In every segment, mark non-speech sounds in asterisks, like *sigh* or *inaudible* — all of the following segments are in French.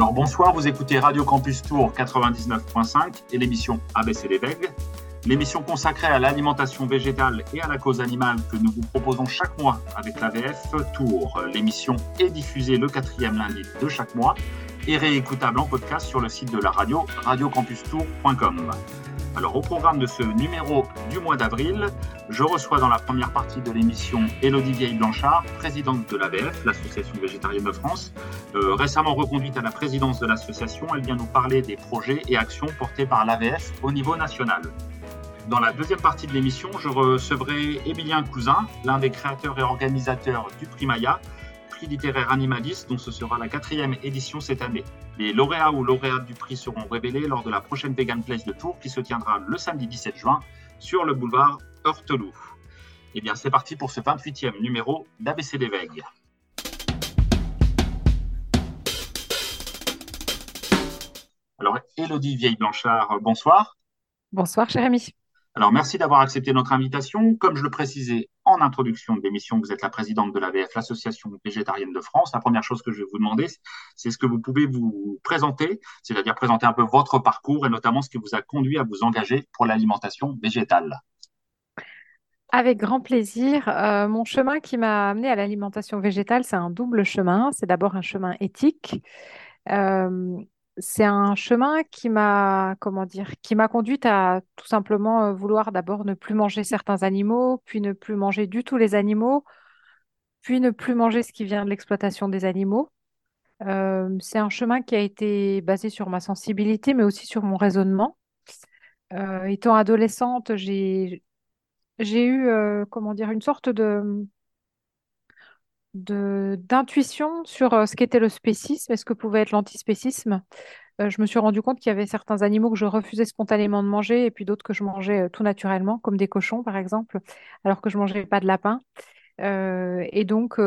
Alors bonsoir, vous écoutez Radio Campus Tour 99.5 et l'émission ABC les Bègues, l'émission consacrée à l'alimentation végétale et à la cause animale que nous vous proposons chaque mois avec l'AVF Tour. L'émission est diffusée le quatrième lundi de chaque mois et réécoutable en podcast sur le site de la radio radiocampustour.com. Alors au programme de ce numéro du mois d'avril, je reçois dans la première partie de l'émission Elodie Vieille-Blanchard, présidente de l'AVF, l'Association végétarienne de France. Euh, récemment reconduite à la présidence de l'association, elle vient nous parler des projets et actions portés par l'AVF au niveau national. Dans la deuxième partie de l'émission, je recevrai Émilien Cousin, l'un des créateurs et organisateurs du Prix littéraire animaliste dont ce sera la quatrième édition cette année. Les lauréats ou lauréates du prix seront révélés lors de la prochaine Vegan Place de Tours qui se tiendra le samedi 17 juin sur le boulevard Heurteloup. Eh bien, c'est parti pour ce 28e numéro d'ABC des Veilles. Alors, Elodie Vieille-Blanchard, bonsoir. Bonsoir, cher ami. Alors, merci d'avoir accepté notre invitation. Comme je le précisais en introduction de l'émission, vous êtes la présidente de l'AVF, l'Association végétarienne de France. La première chose que je vais vous demander, c'est ce que vous pouvez vous présenter, c'est-à-dire présenter un peu votre parcours et notamment ce qui vous a conduit à vous engager pour l'alimentation végétale. Avec grand plaisir. Euh, mon chemin qui m'a amené à l'alimentation végétale, c'est un double chemin. C'est d'abord un chemin éthique. Euh, c'est un chemin qui m'a, comment qui m'a conduite à tout simplement euh, vouloir d'abord ne plus manger certains animaux, puis ne plus manger du tout les animaux, puis ne plus manger ce qui vient de l'exploitation des animaux. Euh, c'est un chemin qui a été basé sur ma sensibilité, mais aussi sur mon raisonnement. Euh, étant adolescente, j'ai j'ai eu, comment dire, une sorte de d'intuition sur euh, ce qu'était le spécisme et ce que pouvait être l'antispécisme. Euh, je me suis rendu compte qu'il y avait certains animaux que je refusais spontanément de manger et puis d'autres que je mangeais euh, tout naturellement, comme des cochons par exemple, alors que je mangeais pas de lapin. et donc,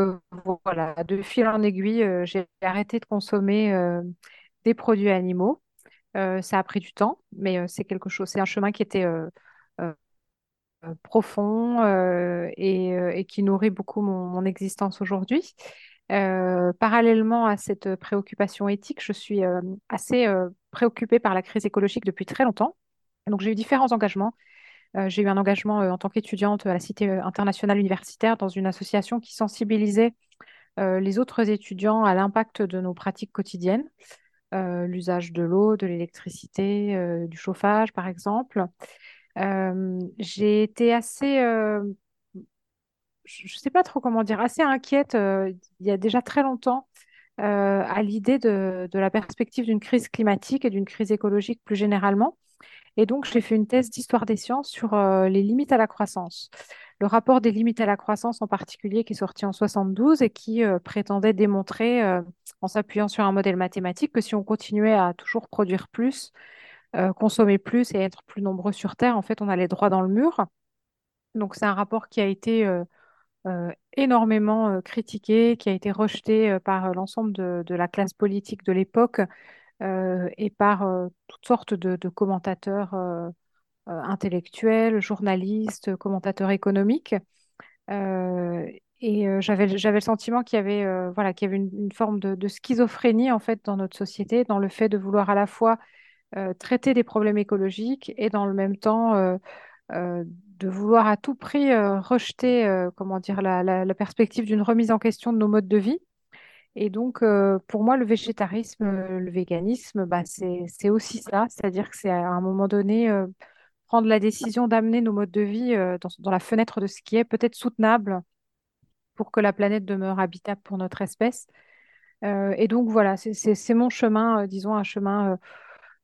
voilà, de fil en aiguille, j'ai arrêté de consommer des produits animaux. ça a pris du temps, mais c'est quelque chose, c'est un chemin qui était profond euh, euh, et, qui nourrit beaucoup mon, existence aujourd'hui. parallèlement à cette préoccupation éthique, je suis assez préoccupée par la crise écologique depuis très longtemps. Donc j'ai eu différents engagements. j'ai eu un engagement en tant qu'étudiante à la Cité internationale universitaire dans une association qui sensibilisait les autres étudiants à l'impact de nos pratiques quotidiennes, l'usage de l'eau, de l'électricité, du chauffage par exemple. Euh, j'ai été assez, euh, je ne sais pas trop comment dire, assez inquiète euh, il y a déjà très longtemps à l'idée de, la perspective d'une crise climatique et d'une crise écologique plus généralement. Et donc, j'ai fait une thèse d'histoire des sciences sur les limites à la croissance. Le rapport des limites à la croissance en particulier qui est sorti en 72 et qui prétendait démontrer, en s'appuyant sur un modèle mathématique, que si on continuait à toujours produire plus, euh, consommer plus et être plus nombreux sur Terre, en fait, on allait droit dans le mur. Donc, c'est un rapport qui a été euh, euh, énormément critiqué, qui a été rejeté par l'ensemble de, la classe politique de l'époque et par toutes sortes de, commentateurs intellectuels, journalistes, commentateurs économiques. et j'avais, j'avais le sentiment qu'il y avait, voilà, qu'il y avait une, forme de, de, schizophrénie en fait dans notre société, dans le fait de vouloir à la fois traiter des problèmes écologiques et dans le même temps euh, euh, de vouloir à tout prix rejeter comment dire, la, perspective d'une remise en question de nos modes de vie. Et donc, pour moi, le végétarisme, le véganisme, bah, c'est aussi ça, c'est-à-dire que c'est à un moment donné prendre la décision d'amener nos modes de vie dans, dans, la fenêtre de ce qui est peut-être soutenable pour que la planète demeure habitable pour notre espèce. et donc, voilà, c'est mon chemin, disons, un chemin euh,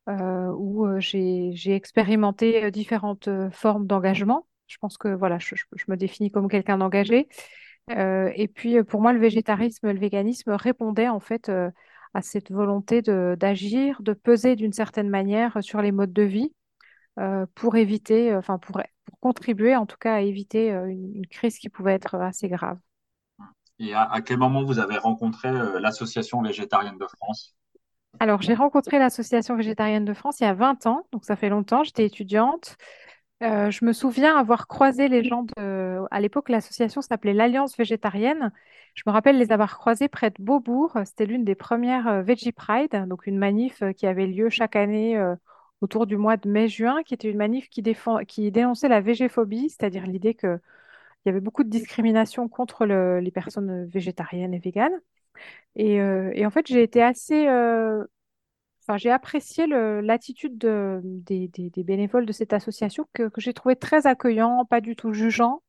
où euh, j'ai expérimenté euh, différentes formes d'engagement. Je pense que voilà, je, me définis comme quelqu'un d'engagé. et puis pour moi, le végétarisme, le véganisme répondait en fait à cette volonté d'agir, de, peser d'une certaine manière sur les modes de vie pour éviter, enfin pour, contribuer en tout cas à éviter une, crise qui pouvait être assez grave. Et à quel moment vous avez rencontré l'Association végétarienne de France? Alors, j'ai rencontré l'Association végétarienne de France il y a 20 ans, donc ça fait longtemps. J'étais étudiante. Euh, je me souviens avoir croisé les gens de... À l'époque, l'association s'appelait l'Alliance végétarienne. Je me rappelle les avoir croisés près de Beaubourg. C'était l'une des premières euh, Veggie Pride, donc une manif euh, qui avait lieu chaque année autour du mois de mai-juin, qui était une manif qui, dénonçait la végéphobie, c'est-à-dire l'idée qu'il y avait beaucoup de discrimination contre le- les personnes végétariennes et véganes. Et, euh, et en fait, j'ai été assez euh, Enfin, j'ai apprécié l'attitude de- des, bénévoles de cette association que, j'ai trouvé très accueillant, pas du tout jugeant,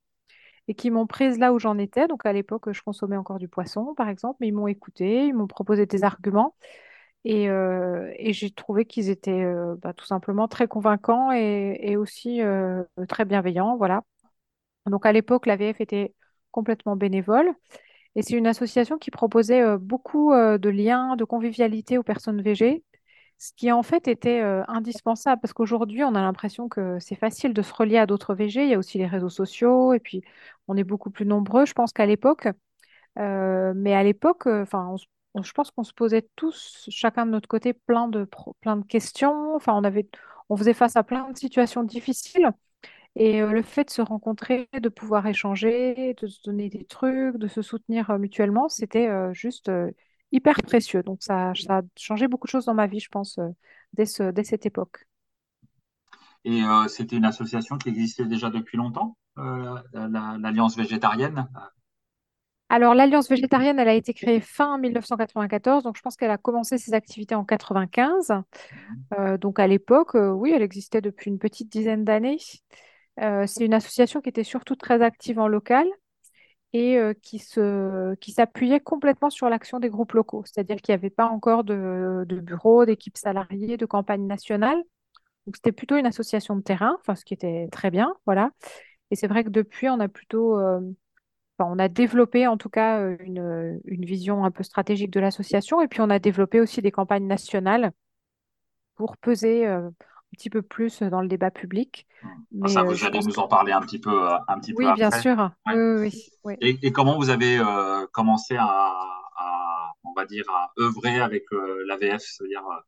et qui m'ont prise là où j'en étais. Donc à l'époque, je consommais encore du poisson, par exemple, mais ils m'ont écouté, ils m'ont proposé des arguments, et, euh, j'ai trouvé qu'ils étaient bah, tout simplement très convaincants et, aussi très bienveillants. Voilà. Donc à l'époque, l'AVF était complètement bénévole. Et c'est une association qui proposait euh, beaucoup euh, de liens, de convivialité aux personnes végées, ce qui en fait était euh, indispensable parce qu'aujourd'hui, on a l'impression que c'est facile de se relier à d'autres végés. Il y a aussi les réseaux sociaux et puis on est beaucoup plus nombreux, je pense qu'à l'époque. Mais à l'époque, enfin, je pense qu'on se posait tous, chacun de notre côté, plein de, plein de questions. Enfin, on on faisait face à plein de situations difficiles. Et euh, le fait de se rencontrer, de pouvoir échanger, de se donner des trucs, de se soutenir euh, mutuellement, c'était euh, juste hyper précieux. Donc ça, ça a changé beaucoup de choses dans ma vie, je pense, dès ce- dès cette époque. Et euh, c'était une association qui existait déjà depuis longtemps, euh, la- l'Alliance végétarienne? Alors l'Alliance végétarienne, elle a été créée fin 1994, donc je pense qu'elle a commencé ses activités en 95. Mhm. Euh, donc à l'époque, euh, oui, elle existait depuis une petite dizaine d'années. Euh, c'est une association qui était surtout très active en local. et euh, qui s'appuyait complètement sur l'action des groupes locaux. C'est-à-dire qu'il n'y avait pas encore de, de bureau, d'équipe salariée, de campagne nationale. C'était plutôt une association de terrain, ce qui était très bien, voilà. Et c'est vrai que depuis, on a plutôt, euh, on a développé en tout cas une, vision un peu stratégique de l'association, et puis on a développé aussi des campagnes nationales pour peser petit peu plus dans le débat public. Mhm. Mais Ça, euh, vous je allez nous en parler un petit peu, euh, un petit peu oui, bien après. sûr. Ouais. Oui, oui, oui. oui. Et, et comment vous avez euh, commencé à, à, on va dire, à œuvrer avec euh, l'AVF, c'est-à-dire euh,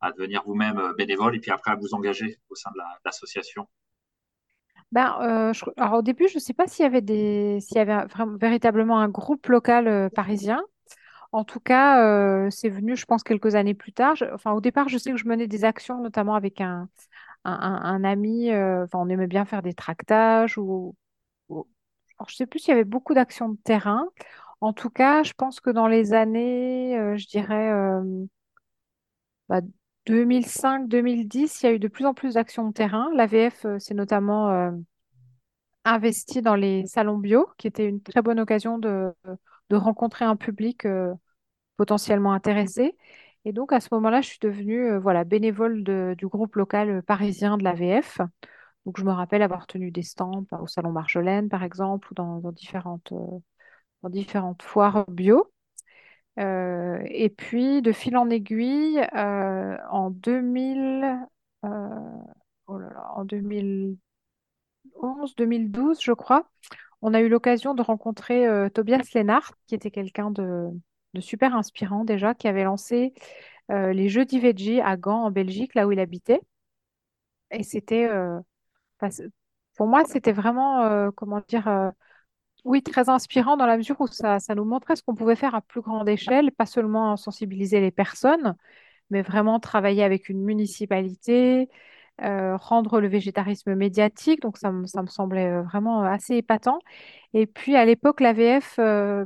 à devenir vous-même euh, bénévole et puis après à vous engager au sein de la- de l'association? Ben, euh, je- alors au début, je ne sais pas s'il y avait des, s'il y avait un- véritablement un groupe local euh, parisien. En tout cas, euh, c'est venu, je pense, quelques années plus tard. Enfin, au départ, je sais que je menais des actions, notamment avec un, un, ami. euh, enfin, on aimait bien faire des tractages ou, je ne sais plus s'il y avait beaucoup d'actions de terrain. En tout cas, je pense que dans les années, euh, je dirais euh, bah, 2005-2010, il y a eu de plus en plus d'actions de terrain. L'AVF, c'est notamment investi dans les salons bio, qui était une très bonne occasion de, de rencontrer un public potentiellement intéressé. Et donc, à ce moment-là, je suis devenue euh, voilà, bénévole du groupe local euh, parisien de l'AVF. Donc, je me rappelle avoir tenu des stands bah, au Salon Marjolaine, par exemple, ou dans, différentes, euh, dans différentes foires bio. Euh, et puis, de fil en aiguille, euh, en 2000, euh, oh là là, en 2011, 2012, je crois, on a eu l'occasion de rencontrer euh, Tobias Lennart, qui était quelqu'un de, de super inspirant déjà, qui avait lancé euh, les Jeudis Veggie à Gand, en Belgique, là où il habitait. Et c'était, euh, pour moi, c'était vraiment, euh, comment dire, oui, très inspirant dans la mesure où ça, ça nous montrait ce qu'on pouvait faire à plus grande échelle, pas seulement sensibiliser les personnes, mais vraiment travailler avec une municipalité, euh, rendre le végétarisme médiatique. Donc, ça, me- ça me semblait vraiment assez épatant. Et puis, à l'époque, l'AVF euh,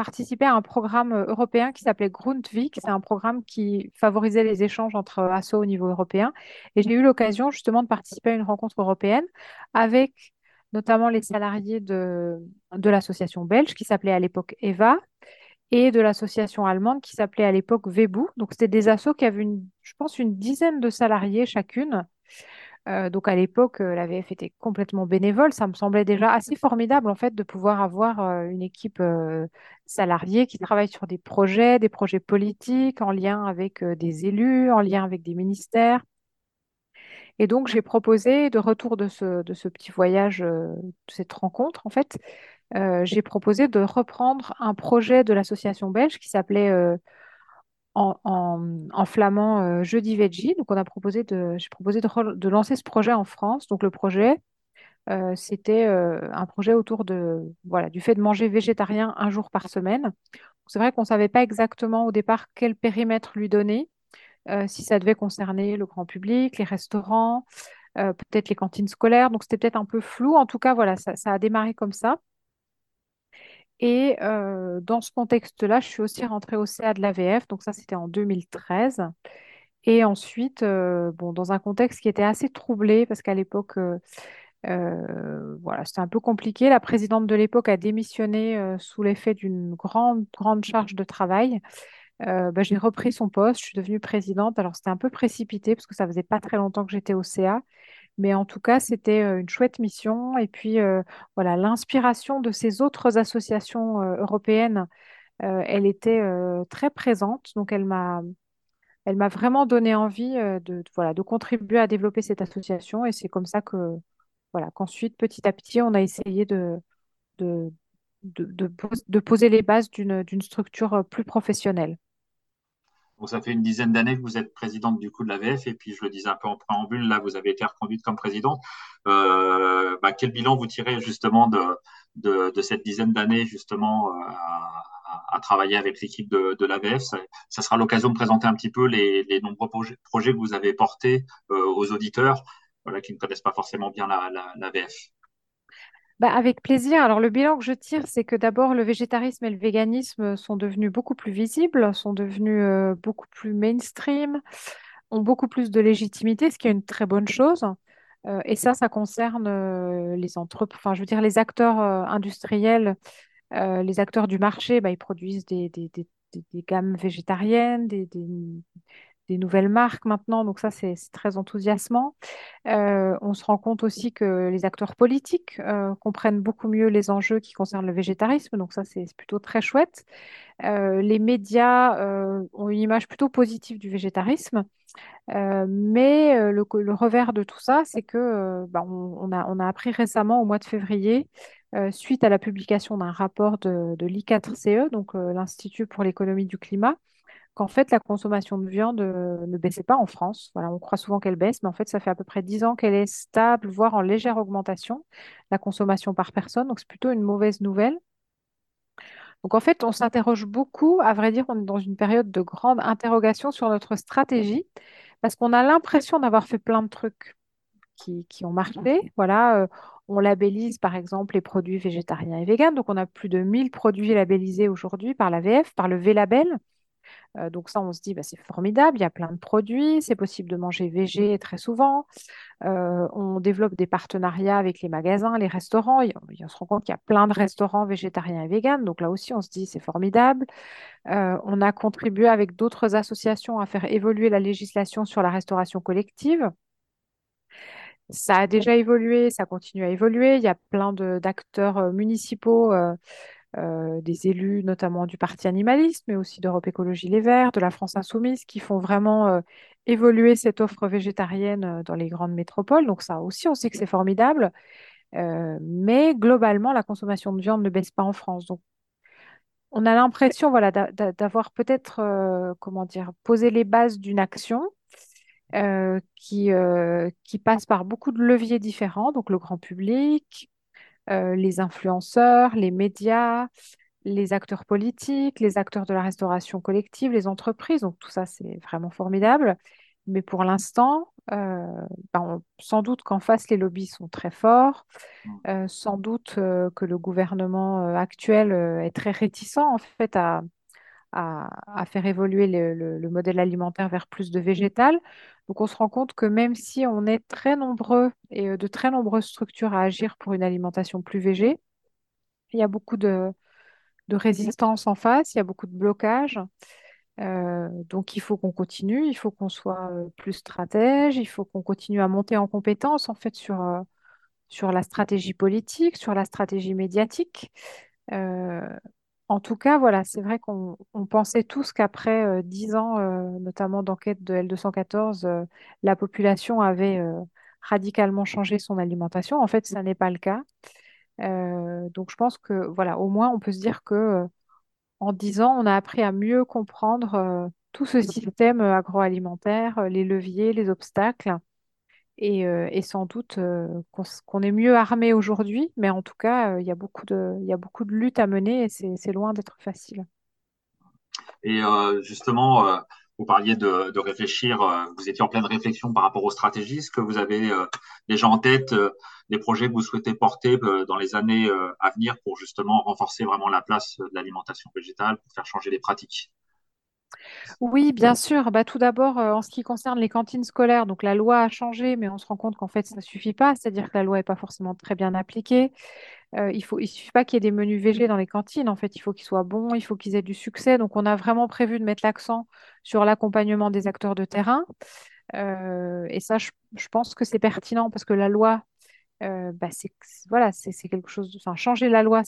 participait à un programme euh, européen qui s'appelait Grundtvig. C'est un programme qui favorisait les échanges entre euh, assos au niveau européen. Et j'ai eu l'occasion justement de participer à une rencontre européenne avec notamment les salariés de, de l'association belge qui s'appelait à l'époque EVA et de l'association allemande qui s'appelait à l'époque Webu. Donc, c'était des assos qui avaient, une, je pense, une dizaine de salariés chacune. Euh, donc, à l'époque, euh, la VF était complètement bénévole. Ça me semblait déjà assez formidable, en fait, de pouvoir avoir euh, une équipe euh, salariée qui travaille sur des projets, des projets politiques, en lien avec des élus, en lien avec des ministères. Et donc, j'ai proposé, de retour de ce, de ce petit voyage, de cette rencontre, en fait, j'ai proposé de reprendre un projet de l'association belge qui s'appelait en, flamand euh, Jeudi Veggie. Donc, on a proposé de, j'ai proposé de, lancer ce projet en France. Donc, le projet, euh, c'était euh, un projet autour de, voilà, du fait de manger végétarien un jour par semaine. C'est vrai qu'on ne savait pas exactement au départ quel périmètre lui donner, si ça devait concerner le grand public, les restaurants, peut-être les cantines scolaires. Donc, c'était peut-être un peu flou. En tout cas, voilà, ça a démarré comme ça. Et euh, dans ce contexte-là, je suis aussi rentrée au CA de l'AVF, donc ça c'était en 2013. Et ensuite, euh, bon, dans un contexte qui était assez troublé, parce qu'à l'époque, euh, voilà, c'était un peu compliqué. La présidente de l'époque a démissionné sous l'effet d'une grande, grande charge de travail. Bah, j'ai repris son poste, je suis devenue présidente. Alors c'était un peu précipité, parce que ça faisait pas très longtemps que j'étais au CA. Mais en tout cas, c'était une chouette mission. Et puis, voilà, l'inspiration de ces autres associations européennes, elle était très présente. Donc, elle m'a, elle m'a vraiment donné envie de, contribuer à développer cette association. Et c'est comme ça que, voilà, qu'ensuite, petit à petit, on a essayé de, de, poser les bases d'une structure plus professionnelle ça fait une dizaine d'années que vous êtes présidente du coup de l'AVF et puis je le disais un peu en préambule, là vous avez été reconduite comme présidente. Euh, bah, quel bilan vous tirez justement de, de, cette dizaine d'années justement euh, à, travailler avec l'équipe de, de l'AVF ça, sera l'occasion de présenter un petit peu les, nombreux projets, que vous avez portés euh, aux auditeurs voilà, qui ne connaissent pas forcément bien l'AVF. Bah, avec plaisir. Alors, le bilan que je tire, c'est que d'abord, le végétarisme et le véganisme sont devenus beaucoup plus visibles, sont devenus euh, beaucoup plus mainstream, ont beaucoup plus de légitimité, ce qui est une très bonne chose. Euh, et ça, ça concerne euh, les entreprises, enfin, je veux dire, les acteurs industriels, les acteurs du marché, bah, ils produisent des, des, des, des gammes végétariennes, des, des nouvelles marques maintenant, donc ça c'est très enthousiasmant. Euh, on se rend compte aussi que les acteurs politiques euh, comprennent beaucoup mieux les enjeux qui concernent le végétarisme, donc ça c'est plutôt très chouette. Euh, les médias ont une image plutôt positive du végétarisme, mais le, revers de tout ça, c'est que bah, on, a, appris récemment au mois de février, suite à la publication d'un rapport de, de l'I4CE, donc l'Institut pour l'économie du climat, qu'en fait, la consommation de viande euh, ne baissait pas en France. Voilà, on croit souvent qu'elle baisse, mais en fait, ça fait à peu près 10 ans qu'elle est stable, voire en légère augmentation, la consommation par personne. Donc, c'est plutôt une mauvaise nouvelle. Donc, en fait, on s'interroge beaucoup. À vrai dire, on est dans une période de grande interrogation sur notre stratégie, parce qu'on a l'impression d'avoir fait plein de trucs qui, ont marché. Voilà, euh, on labellise par exemple les produits végétariens et véganes. Donc, on a plus de 1000 produits labellisés aujourd'hui par la VF, par le V-Label. Euh, donc ça, on se dit, bah, c'est formidable, il y a plein de produits, c'est possible de manger végé très souvent. Euh, on développe des partenariats avec les magasins, les restaurants. on se rend compte qu'il y a plein de restaurants végétariens et véganes. Donc là aussi, on se dit, c'est formidable. Euh, on a contribué avec d'autres associations à faire évoluer la législation sur la restauration collective. Ça a déjà évolué, ça continue à évoluer. Il y a plein d'acteurs municipaux euh, des élus, notamment du Parti animaliste, mais aussi d'Europe Écologie Les Verts, de la France Insoumise, qui font vraiment euh, évoluer cette offre végétarienne euh, dans les grandes métropoles. Donc ça aussi, on sait que c'est formidable. mais globalement, la consommation de viande ne baisse pas en France. Donc on a l'impression voilà, d'avoir peut-être, comment dire, posé les bases d'une action qui, qui passe par beaucoup de leviers différents, donc le grand public, euh, les influenceurs, les médias, les acteurs politiques, les acteurs de la restauration collective, les entreprises. Donc tout ça, c'est vraiment formidable. Mais pour l'instant, euh, ben, sans doute qu'en face, les lobbies sont très forts. Mmh. Euh, sans doute que le gouvernement actuel est très réticent en fait à, à, faire évoluer le, modèle alimentaire vers plus de végétal. Donc on se rend compte que même si on est très nombreux et euh, de très nombreuses structures à agir pour une alimentation plus végé, il y a beaucoup de, résistance en face, il y a beaucoup de blocages. Euh, donc il faut qu'on continue, il faut qu'on soit euh, plus stratège, il faut qu'on continue à monter en compétence en fait sur, sur la stratégie politique, sur la stratégie médiatique. En tout cas, voilà, c'est vrai qu'on pensait tous qu'après euh, dix ans, euh, notamment d'enquête de L214, euh, la population avait radicalement changé son alimentation. En fait, ça n'est pas le cas. donc, je pense que, voilà, au moins, on peut se dire que en dix ans, on a appris à mieux comprendre tout ce système agroalimentaire, les leviers, les obstacles. Et, euh, et sans doute euh, qu'on est mieux armé aujourd'hui, mais en tout cas, euh, il y a beaucoup de, luttes à mener et c'est loin d'être facile. Et justement, vous parliez de, de réfléchir, vous étiez en pleine réflexion par rapport aux stratégies. Est-ce que vous avez déjà en tête des projets que vous souhaitez porter dans les années à venir pour justement renforcer vraiment la place de l'alimentation végétale, pour faire changer les pratiques? Oui, bien sûr. Bah, tout d'abord, euh, en ce qui concerne les cantines scolaires, donc la loi a changé, mais on se rend compte qu'en fait, ça ne suffit pas. C'est-à-dire que la loi n'est pas forcément très bien appliquée. Euh, il faut, il suffit pas qu'il y ait des menus végés dans les cantines. En fait, il faut qu'ils soient bons, il faut qu'ils aient du succès. Donc, on a vraiment prévu de mettre l'accent sur l'accompagnement des acteurs de terrain. Euh, et ça, je, pense que c'est pertinent parce que la loi, bah, voilà, c'est quelque chose enfin, changer la loi,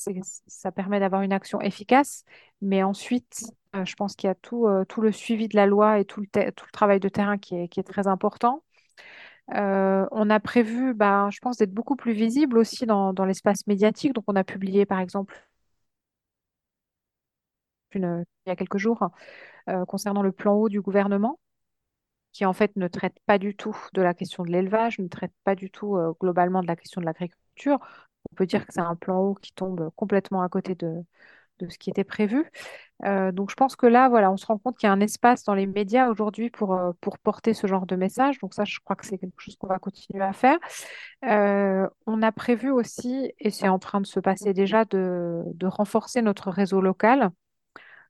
ça permet d'avoir une action efficace. Mais ensuite, euh, je pense qu'il y a tout, euh, tout le suivi de la loi et tout le, travail de terrain qui est, très important. Euh, on a prévu, bah, je pense, d'être beaucoup plus visible aussi dans, l'espace médiatique. Donc, on a publié, par exemple, il y a quelques jours, concernant le plan eau du gouvernement, qui en fait ne traite pas du tout de la question de l'élevage, ne traite pas du tout globalement de la question de l'agriculture. On peut dire que c'est un plan eau qui tombe complètement à côté de, de ce qui était prévu. Euh, donc je pense que là, on se rend compte qu'il y a un espace dans les médias aujourd'hui pour, euh, pour porter ce genre de message. Donc ça, je crois que c'est quelque chose qu'on va continuer à faire. Euh, on a prévu aussi, et c'est en train de se passer déjà, de, renforcer notre réseau local.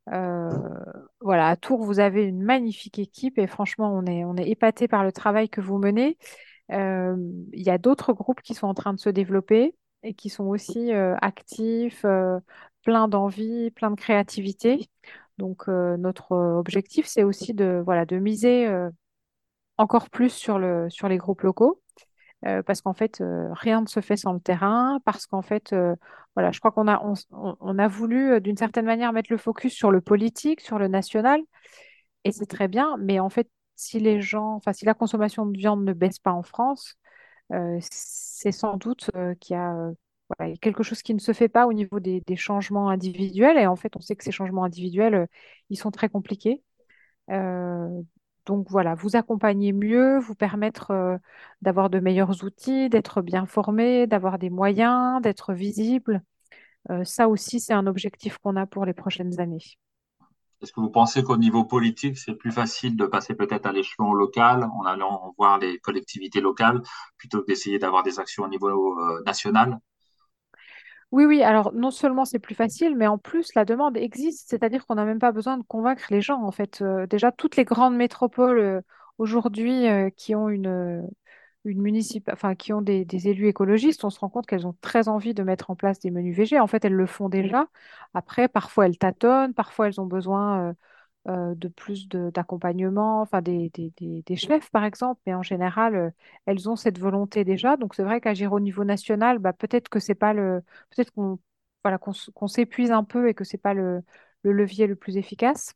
Voilà, à Tours, vous avez une magnifique équipe et franchement, on est, on est épaté par le travail que vous menez. Il y a d'autres groupes qui sont en train de se développer et qui sont aussi euh, actifs, euh, pleins d'envie, pleins de créativité. Donc, euh, notre objectif, c'est aussi de, voilà, de miser encore plus sur le, sur les groupes locaux parce qu'en fait, rien ne se fait sans le terrain, parce qu'en fait, voilà, je crois qu'on a, on, a voulu, d'une certaine manière, mettre le focus sur le politique, sur le national, et c'est très bien, mais en fait, si les gens, enfin, si la consommation de viande ne baisse pas en France, c'est sans doute euh, qu'il y a, euh, y a quelque chose qui ne se fait pas au niveau des, changements individuels, et en fait, on sait que ces changements individuels, euh, ils sont très compliqués. Euh, donc voilà, vous accompagner mieux, vous permettre euh, d'avoir de meilleurs outils, d'être bien formé, d'avoir des moyens, d'être visible. Euh, ça aussi, c'est un objectif qu'on a pour les prochaines années. Est-ce que vous pensez qu'au niveau politique, c'est plus facile de passer peut-être à l'échelon local en allant voir les collectivités locales plutôt que d'essayer d'avoir des actions au niveau euh, national? Oui, oui, alors non seulement c'est plus facile, mais en plus la demande existe, c'est-à-dire qu'on n'a même pas besoin de convaincre les gens. En fait, Euh, déjà, toutes les grandes métropoles euh, aujourd'hui qui ont une, une enfin, qui ont des, des élus écologistes, on se rend compte qu'elles ont très envie de mettre en place des menus végés. En fait, elles le font déjà. Après, parfois elles tâtonnent, parfois elles ont besoin euh, euh, de plus de- d'accompagnement, enfin des, des, des- des chefs par exemple, mais en général, euh, elles ont cette volonté déjà. Donc c'est vrai qu'agir au niveau national, bah, peut-être que c'est pas le, peut-être qu'on voilà, qu'on s'épuise un peu et que c'est pas le, le levier le plus efficace.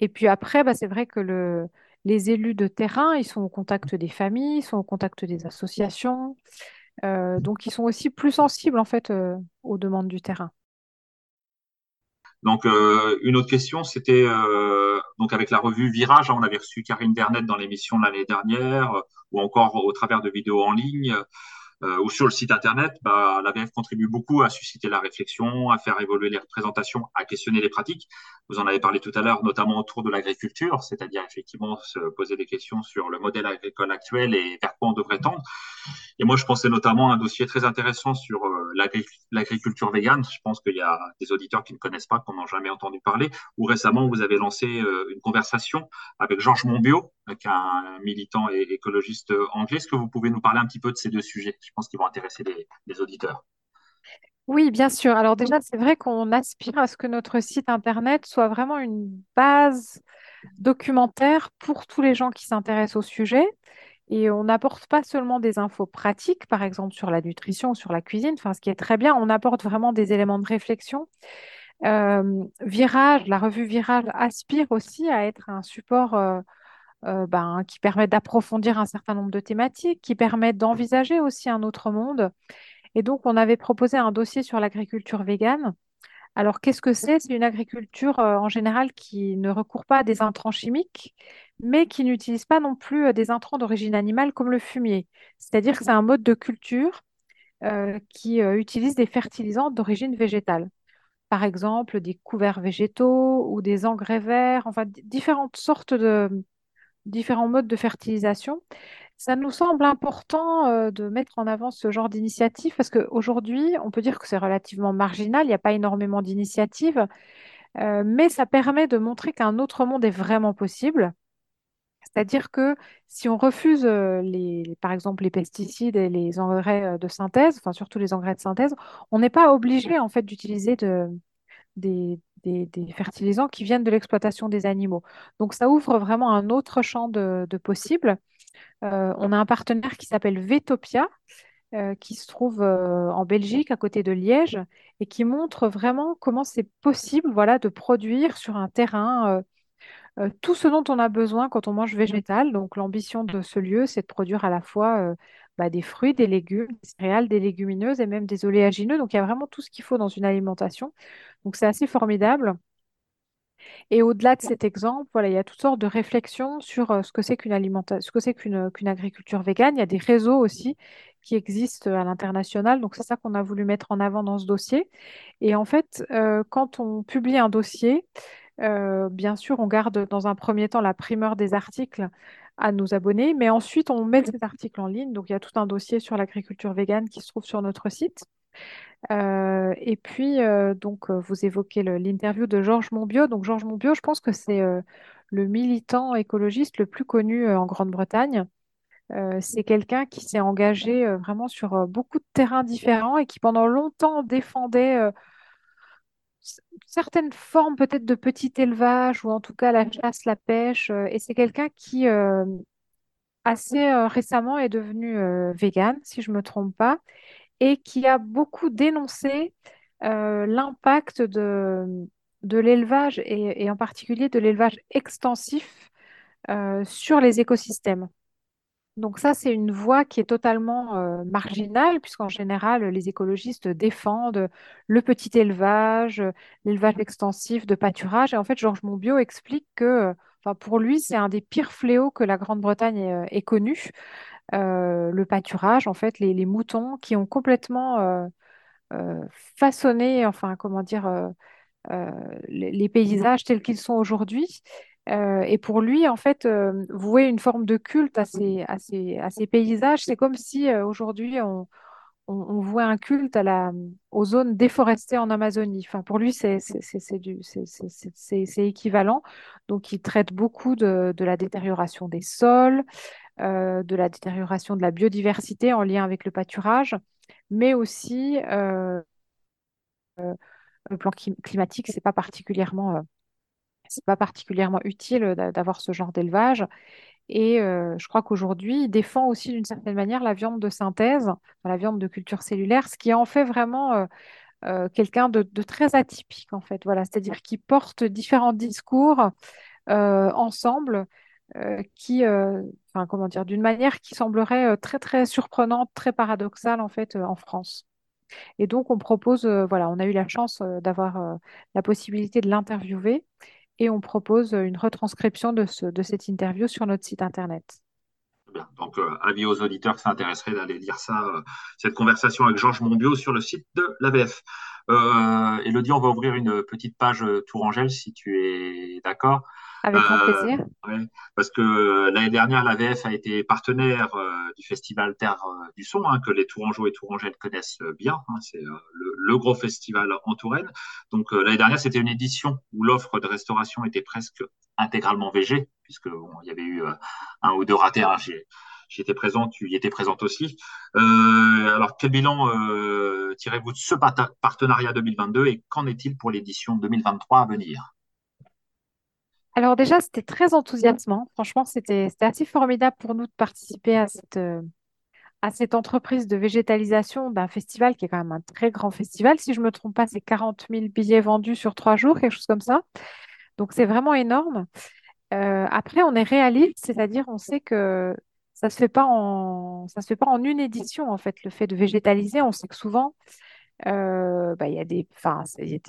Et puis après, bah, c'est vrai que le, les élus de terrain, ils sont au contact des familles, ils sont au contact des associations, euh, donc ils sont aussi plus sensibles en fait euh, aux demandes du terrain. Donc, euh, une autre question, c'était avec la revue Virage, hein, on avait reçu Karine Dernet dans l'émission l'année dernière, ou encore au travers de vidéos en ligne euh, ou sur le site internet. Bah, l'ABF contribue beaucoup à susciter la réflexion, à faire évoluer les représentations, à questionner les pratiques. Vous en avez parlé tout à l'heure, notamment autour de l'agriculture, c'est-à-dire effectivement se poser des questions sur le modèle agricole actuel et vers quoi on devrait tendre. Et moi, je pensais notamment à un dossier très intéressant sur euh, l'agri- l'agriculture végane. Je pense qu'il y a des auditeurs qui ne connaissent pas, qui n'en ont jamais entendu parler. Ou récemment, vous avez lancé euh, une conversation avec Georges Monbiot, euh, qui est un militant et écologiste anglais. Est-ce que vous pouvez nous parler un petit peu de ces deux sujets? Je pense qu'ils vont intéresser les, les auditeurs. Oui, bien sûr. Alors déjà, c'est vrai qu'on aspire à ce que notre site Internet soit vraiment une base documentaire pour tous les gens qui s'intéressent au sujet. Et on n'apporte pas seulement des infos pratiques, par exemple sur la nutrition, sur la cuisine, enfin, ce qui est très bien, on apporte vraiment des éléments de réflexion. Euh, Virage, la revue Virage aspire aussi à être un support euh, euh, ben, qui permet d'approfondir un certain nombre de thématiques, qui permet d'envisager aussi un autre monde. Et donc, on avait proposé un dossier sur l'agriculture végane Alors, qu'est-ce que c'est? C'est une agriculture euh, en général qui ne recourt pas à des intrants chimiques, mais qui n'utilise pas non plus euh, des intrants d'origine animale comme le fumier. C'est-à-dire que c'est un mode de culture qui utilise des fertilisants d'origine végétale. Par exemple, des couverts végétaux ou des engrais verts, enfin différentes sortes de différents modes de fertilisation. Ça nous semble important euh, de mettre en avant ce genre d'initiative parce qu'aujourd'hui, on peut dire que c'est relativement marginal, il n'y a pas énormément d'initiatives, euh, mais ça permet de montrer qu'un autre monde est vraiment possible. C'est-à-dire que si on refuse, euh, les, par exemple, les pesticides et les engrais de synthèse, enfin surtout les engrais de synthèse, on n'est pas obligé en fait d'utiliser de- des, des- fertilisants qui viennent de l'exploitation des animaux. Donc ça ouvre vraiment un autre champ de, possibles. Euh, on a un partenaire qui s'appelle Vetopia, euh, qui se trouve euh, en Belgique, à côté de Liège, et qui montre vraiment comment c'est possible, voilà, de produire sur un terrain tout ce dont on a besoin quand on mange végétal. Donc l'ambition de ce lieu, c'est de produire à la fois bah, des fruits, des légumes, des céréales, des légumineuses et même des oléagineux. Donc il y a vraiment tout ce qu'il faut dans une alimentation. Donc c'est assez formidable. Et au-delà de cet exemple, voilà, il y a toutes sortes de réflexions sur euh, ce que c'est qu'une alimentation, ce que c'est qu'une qu'une agriculture végane. Il y a des réseaux aussi qui existent à l'international. Donc, c'est ça qu'on a voulu mettre en avant dans ce dossier. Et en fait, euh, quand on publie un dossier, euh, bien sûr, on garde dans un premier temps la primeur des articles à nos abonnés, mais ensuite, on met ces articles en ligne. Donc, il y a tout un dossier sur l'agriculture végane qui se trouve sur notre site. Euh, et puis, euh, donc, euh, vous évoquez l'interview de Georges Monbiot. Donc, Georges Monbiot, je pense que c'est le militant écologiste le plus connu en Grande-Bretagne. C'est quelqu'un qui s'est engagé vraiment sur beaucoup de terrains différents et qui, pendant longtemps, défendait certaines formes peut-être de petit élevage ou en tout cas la chasse, la pêche. et c'est quelqu'un qui, assez récemment, est devenu euh, vegan, si je ne me trompe pas et qui a beaucoup dénoncé euh, l'impact de, de l'élevage et, en particulier de l'élevage extensif euh, sur les écosystèmes. Donc ça, c'est une voie qui est totalement euh, marginale, puisqu'en général, les écologistes défendent le petit élevage, l'élevage extensif de pâturage. Et en fait, Georges Monbiot explique que, pour lui, c'est un des pires fléaux que la Grande-Bretagne ait, ait connu, euh, le pâturage, en fait, les, moutons qui ont complètement euh, euh, façonné, enfin, comment dire, les, paysages tels qu'ils sont aujourd'hui. Et pour lui, en fait, vouer une forme de culte à ces, ces, paysages, c'est comme si aujourd'hui on, on, vouait un culte aux zones déforestées en Amazonie. Enfin, pour lui, c'est équivalent. Donc, il traite beaucoup de la détérioration des sols, euh, de la détérioration de la biodiversité en lien avec le pâturage, mais aussi euh, le plan clim- climatique, c'est pas particulièrement, euh, pas particulièrement utile d'a- d'avoir ce genre d'élevage. Et euh, je crois qu'aujourd'hui, il défend aussi d'une certaine manière la viande de synthèse, la viande de culture cellulaire, ce qui en fait vraiment euh, euh, quelqu'un de, de très atypique en fait. Voilà, c'est-à-dire qu'il porte différents discours euh, ensemble. euh, qui, euh, d'une manière qui semblerait euh, très très surprenante, très paradoxale en fait euh, en France. Et donc on propose, euh, voilà, on a eu la chance d'avoir la possibilité de l'interviewer et on propose une retranscription de ce, de cette interview sur notre site internet. Bien. Donc, euh, avis aux auditeurs qui s'intéresseraient d'aller lire ça, cette conversation avec Georges Monbiot sur le site de l'AVF. Euh, Elodie, on va ouvrir une petite page Tourangelle si tu es d'accord. Avec grand Euh, plaisir. ouais, parce que euh, l'année dernière, l'AVF a été partenaire euh, du festival Terre du Son, hein, que les Tourangeaux et Tourangelles connaissent bien. hein, c'est le, le gros festival en Touraine. Donc l'année dernière, c'était une édition où l'offre de restauration était presque intégralement végé, puisque bon, il y avait eu un ou deux ratés. hein, J'étais présent, tu y étais présente aussi. Euh, alors, quel bilan euh, tirez-vous de ce partenariat 2022 et qu'en est-il pour l'édition 2023 à venir? Alors déjà, c'était très enthousiasmant. Franchement, c'était assez formidable pour nous de participer à cette, euh, à cette entreprise de végétalisation d'un festival qui est quand même un très grand festival. Si je ne me trompe pas, c'est 40 000 billets vendus sur trois jours, quelque chose comme ça. Donc c'est vraiment énorme. Euh, après, on est réaliste, c'est-à-dire on sait que ça se se fait pas en une édition en fait. Le fait de végétaliser, on sait que souvent Euh, bah, il y a des,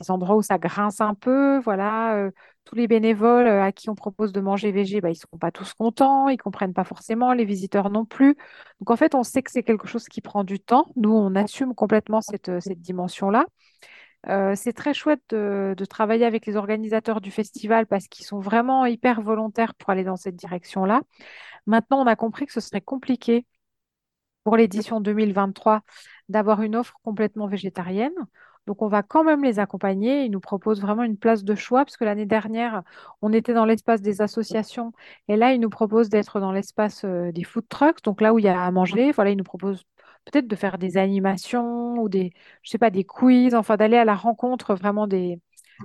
endroits où ça grince un peu. Voilà, tous les bénévoles euh, à qui on propose de manger végé, bah, ils ne sont pas tous contents, ils ne comprennent pas forcément, les visiteurs non plus. Donc en fait, on sait que c'est quelque chose qui prend du temps. Nous, on assume complètement cette, cette dimension-là. c'est très chouette de travailler avec les organisateurs du festival parce qu'ils sont vraiment hyper volontaires pour aller dans cette direction-là. Maintenant, on a compris que ce serait compliqué pour l'édition 2023 d'avoir une offre complètement végétarienne. Donc, on va quand même les accompagner. Ils nous proposent vraiment une place de choix, parce que l'année dernière, on était dans l'espace des associations. Et là, ils nous proposent d'être dans l'espace euh, des food trucks, donc là où il y a à manger. Voilà, ils nous proposent peut-être de faire des animations ou des, je sais pas, des quiz, enfin d'aller à la rencontre vraiment des,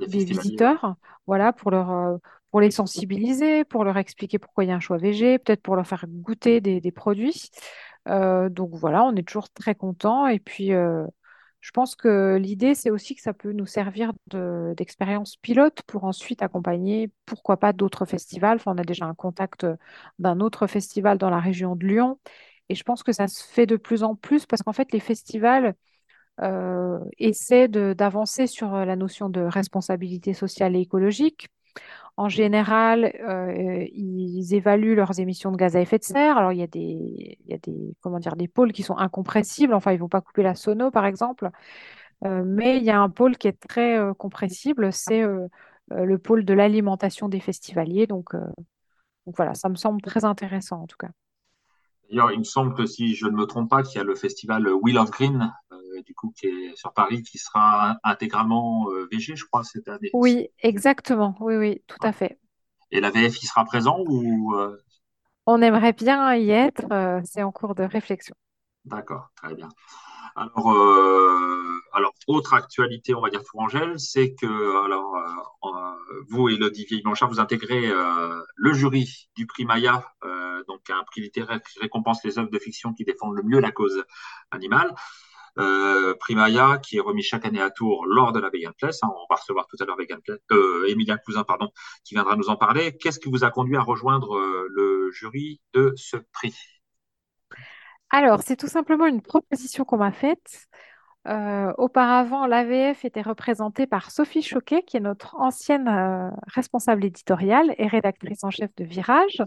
des visiteurs, voilà, pour leur, euh, pour les sensibiliser, pour leur expliquer pourquoi il y a un choix végé, peut-être pour leur faire goûter des, des produits. Euh, donc voilà, on est toujours très content. Et puis, euh, je pense que l'idée, c'est aussi que ça peut nous servir d'expérience pilote pour ensuite accompagner, pourquoi pas, d'autres festivals. On a déjà un contact d'un autre festival dans la région de Lyon. Et je pense que ça se fait de plus en plus parce qu'en fait, les festivals euh, essaient d'avancer sur la notion de responsabilité sociale et écologique. En général, euh, ils évaluent leurs émissions de gaz à effet de serre. Alors, il y a des, il y a des, comment dire, des pôles qui sont incompressibles. Enfin, ils ne vont pas couper la sono, par exemple. Euh, mais il y a un pôle qui est très euh, compressible, c'est le pôle de l'alimentation des festivaliers. Donc, donc, voilà, ça me semble très intéressant en tout cas. D'ailleurs, il me semble que si je ne me trompe pas, qu'il y a le festival Wheel of Green, du coup, qui est sur Paris, qui sera intégralement VG, je crois, cette année. Oui, exactement. Oui, oui, tout à fait. Et la VF, il sera présent ou On aimerait bien y être. c'est en cours de réflexion. D'accord, très bien. Alors, euh, alors, autre actualité, on va dire Tourangelle, c'est que alors, euh, vous et Elodie Blanchard, vous intégrez euh, le jury du prix Maya, donc un prix littéraire qui récompense les œuvres de fiction qui défendent le mieux la cause animale. Euh, Primaya, qui est remis chaque année à Tours lors de la Vegan Place. Hein, on va recevoir tout à l'heure Vegan euh, Emilien Cousin, pardon, qui viendra nous en parler. Qu'est-ce qui vous a conduit à rejoindre euh, le jury de ce prix? Alors, c'est tout simplement une proposition qu'on m'a faite. auparavant, l'AVF était représentée par Sophie Choquet, qui est notre ancienne responsable éditoriale et rédactrice en chef de Virage.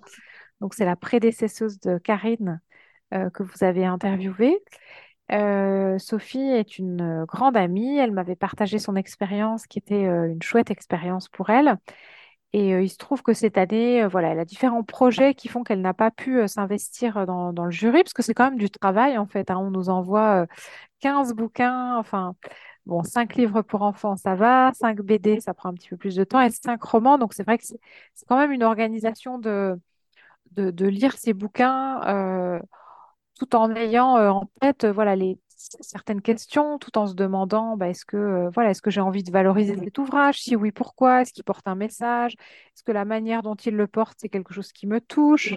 Donc, c'est la prédécesseuse de Karine que vous avez interviewée. Euh, Sophie est une euh, grande amie. Elle m'avait partagé son expérience qui était euh, une chouette expérience pour elle. Et il se trouve que cette année, voilà, elle a différents projets qui font qu'elle n'a pas pu s'investir dans, le jury, parce que c'est quand même du travail en fait. Hein. On nous envoie 15 bouquins, enfin, bon, 5 livres pour enfants, ça va, 5 BD, ça prend un petit peu plus de temps, et 5 romans. Donc c'est vrai que c'est quand même une organisation de, de, lire ces bouquins tout en ayant euh, en tête euh, voilà, les, certaines questions, tout en se demandant bah, est-ce que, euh, voilà, est-ce que j'ai envie de valoriser cet ouvrage? Si oui, pourquoi? Est-ce qu'il porte un message? Est-ce que la manière dont il le porte, c'est quelque chose qui me touche?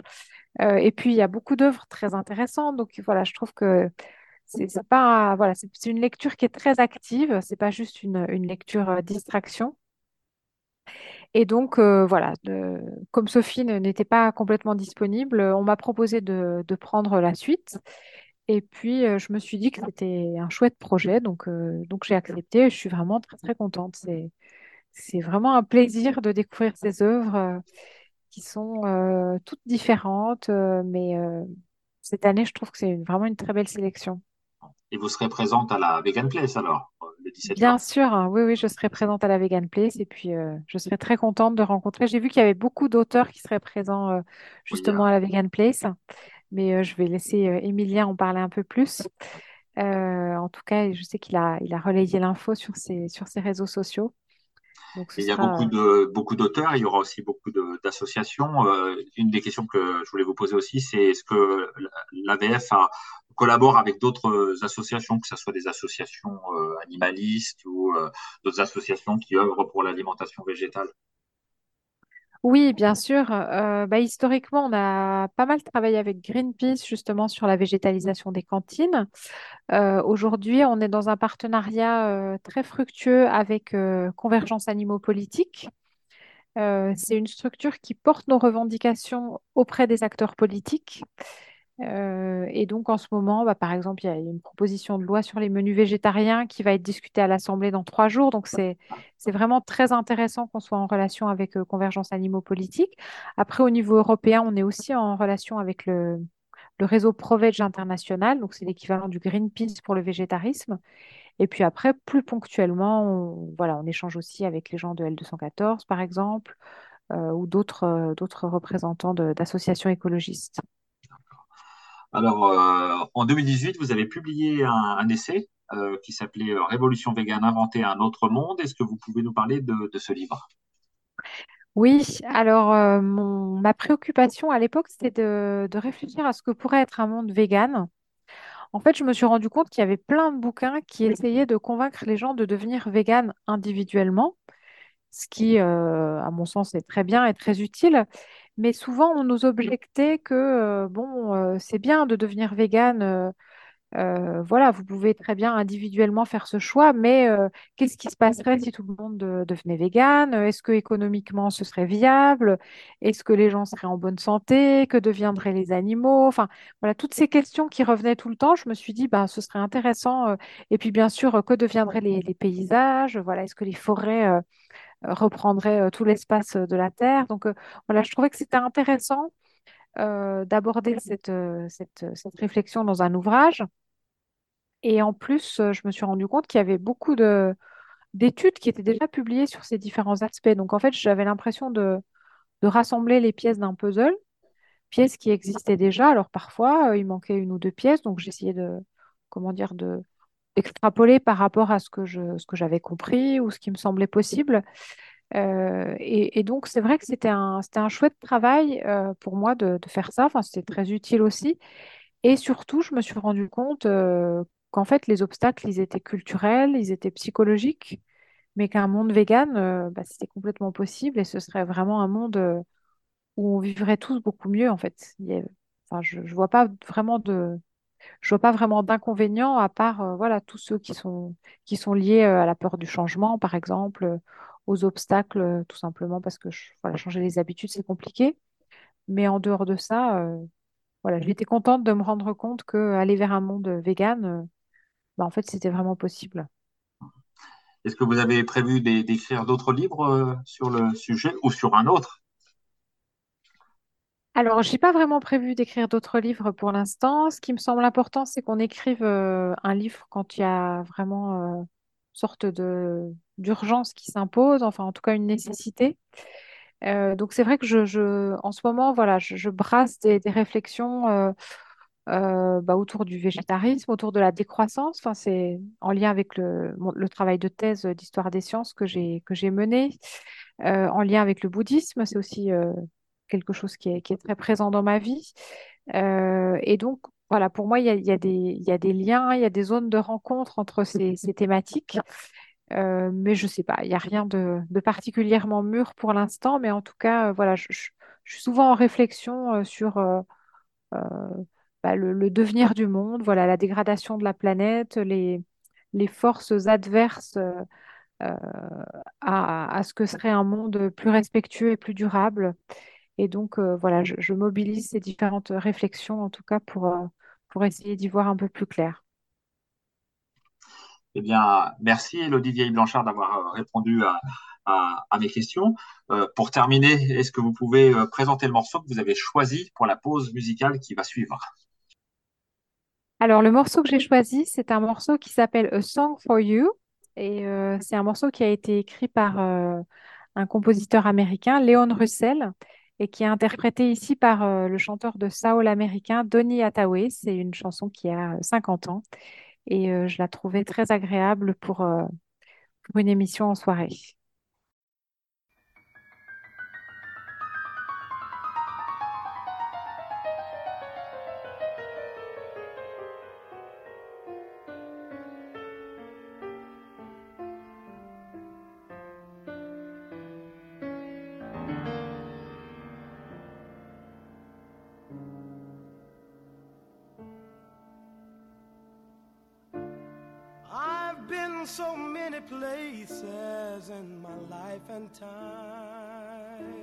Et puis, il y a beaucoup d'œuvres très intéressantes. Donc, voilà, je trouve que c'est pas voilà c'est une lecture qui est très active c'est pas juste une, une lecture distraction. Et donc, euh, voilà, comme Sophie n'était pas complètement disponible, on m'a proposé de, prendre la suite. Et puis, euh, je me suis dit que c'était un chouette projet, donc, euh, donc j'ai accepté. je suis vraiment très, très contente. C'est, c'est vraiment un plaisir de découvrir ces œuvres qui sont toutes différentes, mais cette année, je trouve que c'est vraiment une très belle sélection. Et vous serez présente à la Vegan Place alors le 17 Bien sûr, hein. oui, oui, je serai présente à la Vegan Place et puis euh, je serai très contente de rencontrer. J'ai vu qu'il y avait beaucoup d'auteurs qui seraient présents euh, justement à la Vegan Place, mais euh, je vais laisser Emilien en parler un peu plus. en tout cas, je sais qu'il a, il a relayé l'info sur ses, sur ses réseaux sociaux. il y a beaucoup de beaucoup d'auteurs, il y aura aussi beaucoup d'associations. une des questions que je voulais vous poser aussi, c'est est-ce que l'AVF collabore avec d'autres associations, que ce soit des associations euh, animalistes ou euh, d'autres associations qui œuvrent pour l'alimentation végétale? Oui, bien sûr. Euh, bah, historiquement, on a pas mal travaillé avec Greenpeace justement sur la végétalisation des cantines. aujourd'hui, on est dans un partenariat très fructueux avec Convergence Animaux Politiques. c'est une structure qui porte nos revendications auprès des acteurs politiques. Euh, et donc en ce moment, bah, par exemple, il y a une proposition de loi sur les menus végétariens qui va être discutée à l'Assemblée dans trois jours. Donc c'est vraiment très intéressant qu'on soit en relation avec Convergence Animaux Politique. Après, au niveau européen, on est aussi en relation avec le, le réseau ProVeg International. Donc c'est l'équivalent du Greenpeace pour le végétarisme. Et puis après, plus ponctuellement, on, voilà, on échange aussi avec les gens de L214, par exemple, euh, ou euh, d'autres représentants d'associations écologistes. Alors, euh, en 2018, vous avez publié un, essai qui s'appelait Révolution végane, inventer un autre monde. Est-ce que vous pouvez nous parler de, ce livre? Oui, alors ma préoccupation à l'époque, c'était de, réfléchir à ce que pourrait être un monde végane. En fait, je me suis rendu compte qu'il y avait plein de bouquins qui essayaient de convaincre les gens de devenir véganes individuellement ce qui, euh, à mon sens, est très bien et très utile. Mais souvent, on nous objectait que, euh, bon, euh, c'est bien de devenir végane. voilà, vous pouvez très bien individuellement faire ce choix, mais qu'est-ce qui se passerait si tout le monde devenait végane? Est-ce que économiquement ce serait viable? Est-ce que les gens seraient en bonne santé? Que deviendraient les animaux? Enfin, voilà, toutes ces questions qui revenaient tout le temps, je me suis dit, ben, ce serait intéressant. et puis, bien sûr, que deviendraient les, les paysages? Voilà, est-ce que les forêts reprendrait euh, tout l'espace euh, de la Terre. Donc euh, voilà, je trouvais que c'était intéressant d'aborder cette, réflexion dans un ouvrage. Et en plus, je me suis rendu compte qu'il y avait beaucoup de, d'études qui étaient déjà publiées sur ces différents aspects. Donc en fait, j'avais l'impression de, de rassembler les pièces d'un puzzle, pièces qui existaient déjà. Alors parfois, il manquait une ou deux pièces, donc j'essayais de, comment dire, de, extrapoler par rapport à ce que je, ce que j'avais compris ou ce qui me semblait possible. Euh, et, donc, c'est vrai que c'était un, c'était un chouette travail euh, pour moi de, faire ça. Enfin, c'était très utile aussi. Et surtout, je me suis rendu compte euh, qu'en fait, les obstacles, ils étaient culturels, ils étaient psychologiques, mais qu'un monde vegan, bah, c'était complètement possible et ce serait vraiment un monde où on vivrait tous beaucoup mieux, en fait. enfin, je ne vois pas vraiment de, je vois pas vraiment d'inconvénients à part euh, voilà tous ceux qui sont liés euh, à la peur du changement, par exemple, euh, aux obstacles, tout simplement parce que changer les habitudes c'est compliqué. Mais en dehors de ça, voilà, j'étais contente de me rendre compte que aller vers un monde vegan, bah, en fait, c'était vraiment possible. Est-ce que vous avez prévu d'écrire d'autres livres sur le sujet ou sur un autre? Alors, je n'ai pas vraiment prévu d'écrire d'autres livres pour l'instant. Ce qui me semble important, c'est qu'on écrive euh, un livre quand il y a vraiment euh, une sorte de d'urgence qui s'impose, enfin en tout cas une nécessité. Euh, donc c'est vrai que je, en ce moment, voilà, je, brasse des, réflexions bah, autour du végétarisme, autour de la décroissance. Enfin, c'est en lien avec le, le travail de thèse d'histoire des sciences que j'ai que j'ai mené, en lien avec le bouddhisme. C'est aussi quelque chose qui est, très présent dans ma vie. Euh, et donc, voilà, pour moi, il y a, y, a y a, des liens, il y a des zones de rencontre entre ces, *laughs* thématiques. Euh, mais je ne sais pas, il n'y a rien de, particulièrement mûr pour l'instant. Mais en tout cas, euh, voilà, je, suis souvent en réflexion sur bah, le, devenir du monde, voilà, la dégradation de la planète, les, les forces adverses. À, à, ce que serait un monde plus respectueux et plus durable. Et donc, euh, voilà, je, mobilise ces différentes réflexions, en tout cas, pour, euh, pour essayer d'y voir un peu plus clair. Eh bien, merci Elodie Vieille-Blanchard d'avoir euh, répondu à, mes questions. pour terminer, est-ce que vous pouvez présenter le morceau que vous avez choisi pour la pause musicale qui va suivre? Alors, le morceau que j'ai choisi, c'est un morceau qui s'appelle A Song for You. Et c'est un morceau qui a été écrit par un compositeur américain, Leon Russell et qui est interprété ici par euh, le chanteur de Saul américain Donny Hathaway. C'est une chanson qui a 50 ans et euh, je la trouvais très agréable euh, pour une émission en soirée. Places in my life and time.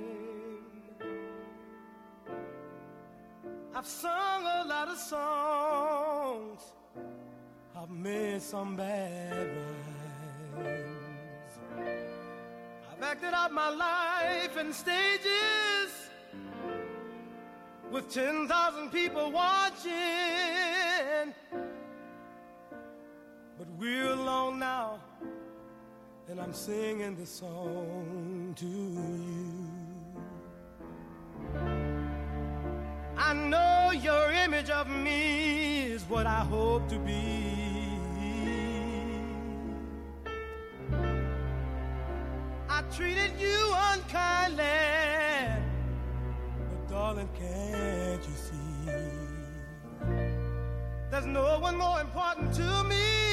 I've sung a lot of songs I've made some bad rhymes. I've acted out my life in stages with 10,000 people watching. But we're alone now, and I'm singing this song to you. I know your image of me is what I hope to be. I treated you unkindly, but darling, can't you see? There's no one more important to me.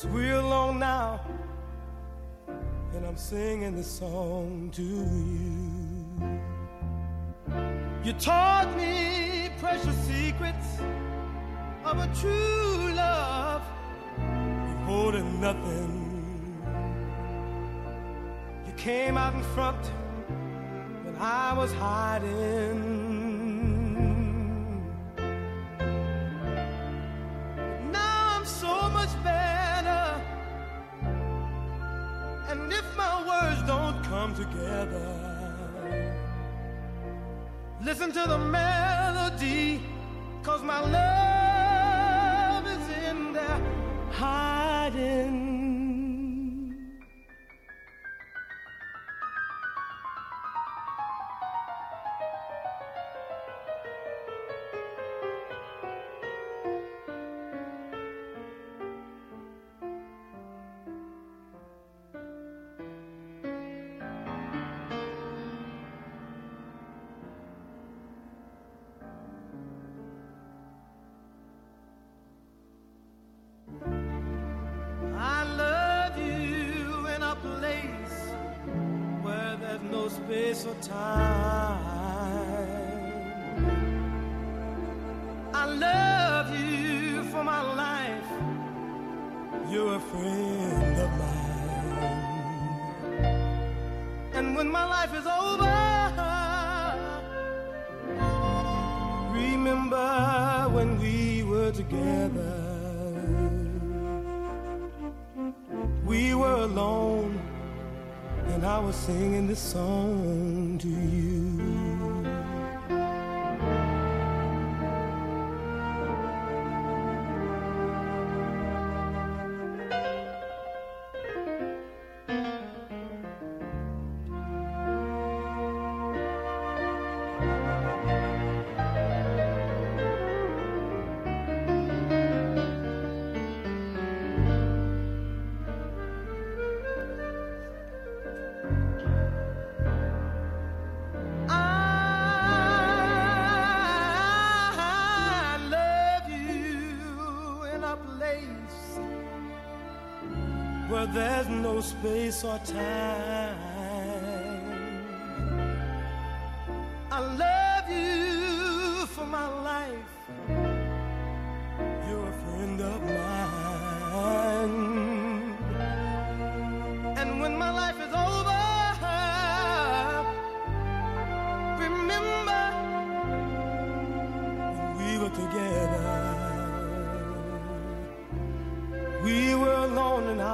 Cause we're alone now, and I'm singing this song to you. You taught me precious secrets of a true love, holding nothing. You came out in front when I was hiding. Come together, listen to the melody, cause my love is in there hiding. Time. I love you for my life. You're a friend of mine. And when my life is over, remember when we were together. We were alone, and I was singing this song to you. Space or time.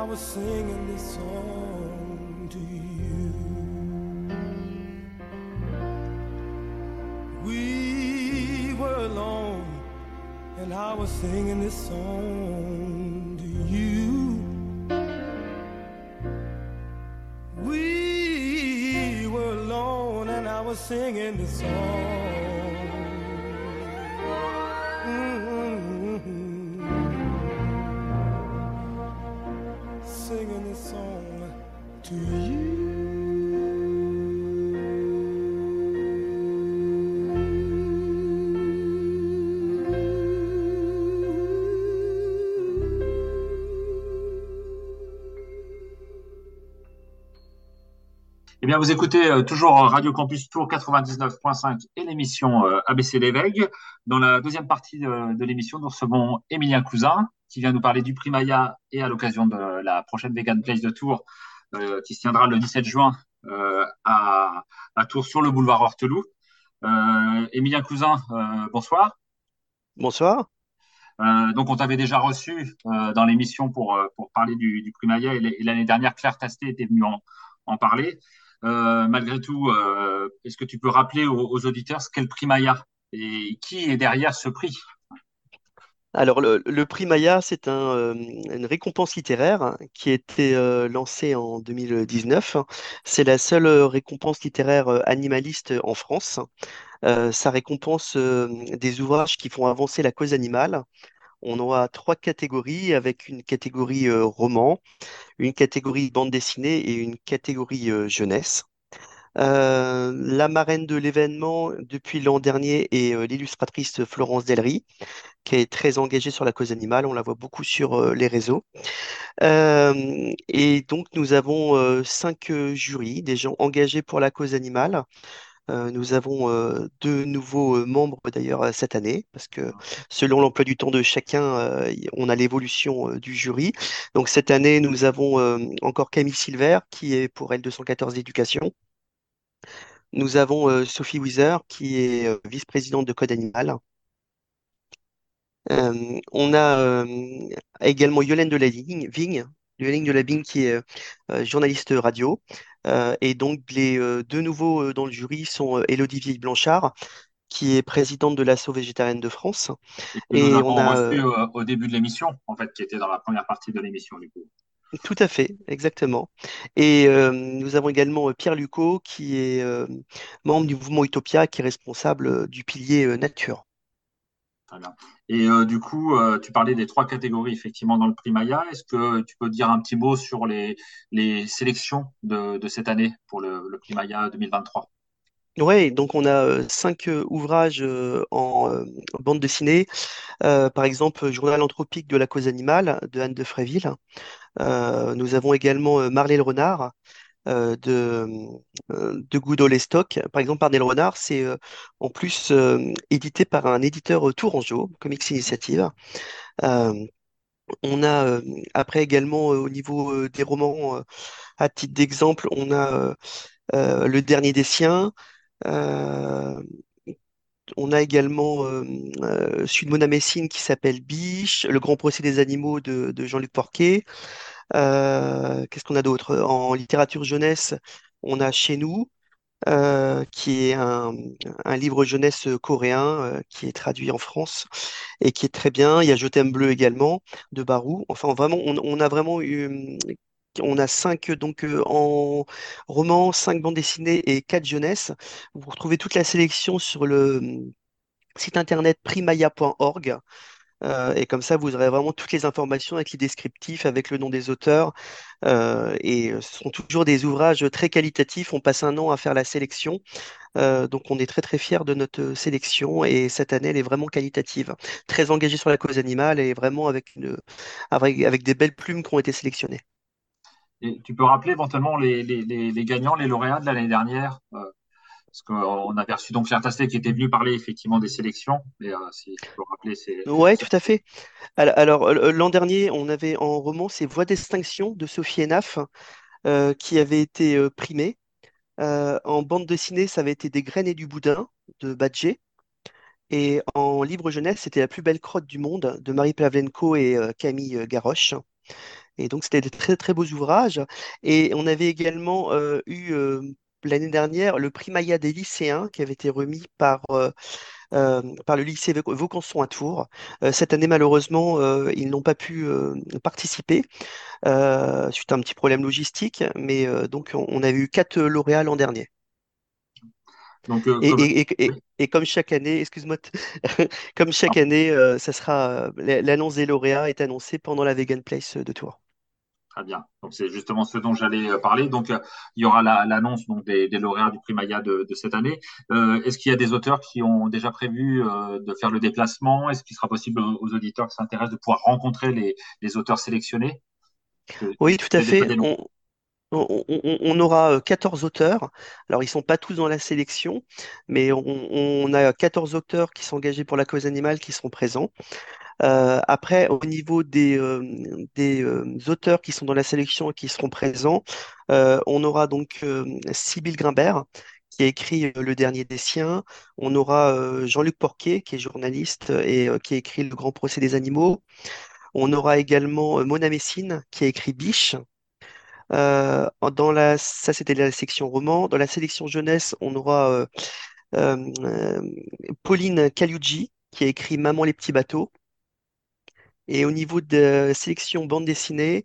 I was singing this song to you. We were alone and I was singing this song to you. We were alone and I was singing this song. Bien, vous écoutez euh, toujours Radio Campus Tour 99.5 et l'émission euh, ABC Lévesque. Dans la deuxième partie de, de l'émission, nous recevons Émilien Cousin, qui vient nous parler du prix Maya et à l'occasion de la prochaine Vegan Place de Tours, euh, qui se tiendra le 17 juin euh, à à Tours sur le boulevard Horteloup. Euh, Émilien Cousin, euh, bonsoir. Bonsoir. Euh, donc, on t'avait déjà reçu dans l'émission pour, pour parler du, du prix Maya et l'année dernière, Claire Tasté était venue en, en parler. Malgré tout, est-ce que tu peux rappeler aux, auditeurs ce qu'est le prix Maya et qui est derrière ce prix? Alors, le, prix Maya, c'est un, une récompense littéraire qui a été lancée en 2019. C'est la seule récompense littéraire animaliste en France. ça récompense des ouvrages qui font avancer la cause animale. On aura trois catégories avec une catégorie roman, une catégorie bande dessinée et une catégorie jeunesse. la marraine de l'événement depuis l'an dernier est l'illustratrice Florence Delry qui est très engagée sur la cause animale. On la voit beaucoup sur euh, les réseaux. Euh, et donc, nous avons euh, cinq jurys, des gens engagés pour la cause animale. Nous avons deux nouveaux membres d'ailleurs cette année, parce que selon l'emploi du temps de chacun, on a l'évolution du jury. Donc cette année, nous avons encore Camille Silver, qui est pour L214 d'éducation. Nous avons Sophie Weiser, qui est vice-présidente de Code Animal. Euh, on a euh, également Yolène de la Vigne, Yolène de la Vigne qui est euh, journaliste radio. Et donc les deux nouveaux dans le jury sont Élodie Vieille-Blanchard, qui est présidente de l'Asso végétarienne de France. Et, on a reçu au, début de l'émission, en fait, qui était dans la première partie de l'émission, du coup. Tout à fait, exactement. Et nous avons également Pierre Lucot, qui est membre du mouvement Utopia, qui est responsable du pilier nature. Et euh, du coup, euh, tu parlais des trois catégories effectivement dans le prix Maya. Est-ce que tu peux dire un petit mot sur les, les sélections de, de cette année pour le, le prix Maya 2023 Oui, donc on a euh, cinq ouvrages en bande dessinée. par exemple, Journal anthropique de la cause animale de Anne de Fréville. nous avons également Marley le renard euh, de, euh, de Goudot Lestock. Par exemple, Parnell Renard, c'est euh, en plus édité par un éditeur tourangeau, Comics Initiative. on a après également au niveau des romans, à titre d'exemple, on a Le Dernier des Siens. On a également euh, celui de Mona Messine qui s'appelle Biche, Le Grand Procès des Animaux de Jean-Luc Porquet. Euh, qu'est-ce qu'on a d'autre? En littérature jeunesse, on a Chez nous, euh, qui est un, livre jeunesse coréen euh, qui est traduit en France et qui est très bien. Il y a Je t'aime bleu également de Barou. Enfin, vraiment, on, a vraiment eu. On a cinq donc en roman, cinq bandes dessinées et quatre jeunesse. Vous retrouvez toute la sélection sur le site internet primaya.org. Euh, et comme ça, vous aurez vraiment toutes les informations avec les descriptifs, avec le nom des auteurs. Euh, et ce sont toujours des ouvrages très qualitatifs. On passe un an à faire la sélection. Euh, donc on est très très fiers de notre sélection et cette année elle est vraiment qualitative, très engagée sur la cause animale et vraiment avec, une, avec, des belles plumes qui ont été sélectionnées. Tu peux rappeler éventuellement les, les gagnants, les lauréats de l'année dernière parce qu'on avait reçu donc Tastet qui était venu parler effectivement des sélections. Mais euh, si tu peux rappeler, c'est. Oui, tout à fait. Alors, l'an dernier, on avait en roman ces Voix d'extinction de Sophie Enaf euh, qui avait été euh, primée. en bande dessinée, ça avait été Des graines et du boudin de Badger. Et en livre jeunesse, c'était La plus belle crotte du monde de Marie Pavlenko et Camille Garoche. Et donc, c'était des très, très beaux ouvrages. Et on avait également eu l'année dernière le prix Maya des lycéens qui avait été remis par, euh, euh, par le lycée Vaucanson à Tours. Euh, cette année, malheureusement, ils n'ont pas pu participer suite à un petit problème logistique, mais donc on, avait eu quatre lauréats l'an dernier. Donc, et, comme... chaque année, excuse-moi, *laughs* comme chaque année, ça sera l'annonce des lauréats est annoncée pendant la Vegan Place de Tours. Très bien. Donc c'est justement ce dont j'allais euh, parler. Donc euh, il y aura l'annonce donc des, lauréats du prix Maya de, cette année. Euh, est-ce qu'il y a des auteurs qui ont déjà prévu de faire le déplacement? Est-ce qu'il sera possible aux, auditeurs qui s'intéressent de pouvoir rencontrer les, auteurs sélectionnés? Oui, tout à fait. On, aura 14 auteurs. Alors, ils ne sont pas tous dans la sélection, mais on, on a 14 auteurs qui sont engagés pour la cause animale qui seront présents. Euh, après, au niveau des, euh, euh, auteurs qui sont dans la sélection et qui seront présents, on aura donc Sybille Grimbert, qui a écrit Le Dernier des Siens. On aura Jean-Luc Porquet, qui est journaliste et qui a écrit Le Grand Procès des animaux. On aura également Mona Messine, qui a écrit Biche. dans la, ça, c'était la section roman. Dans la sélection jeunesse, on aura Pauline Caliucci, qui a écrit Maman les petits bateaux. Et au niveau de sélection bande dessinée,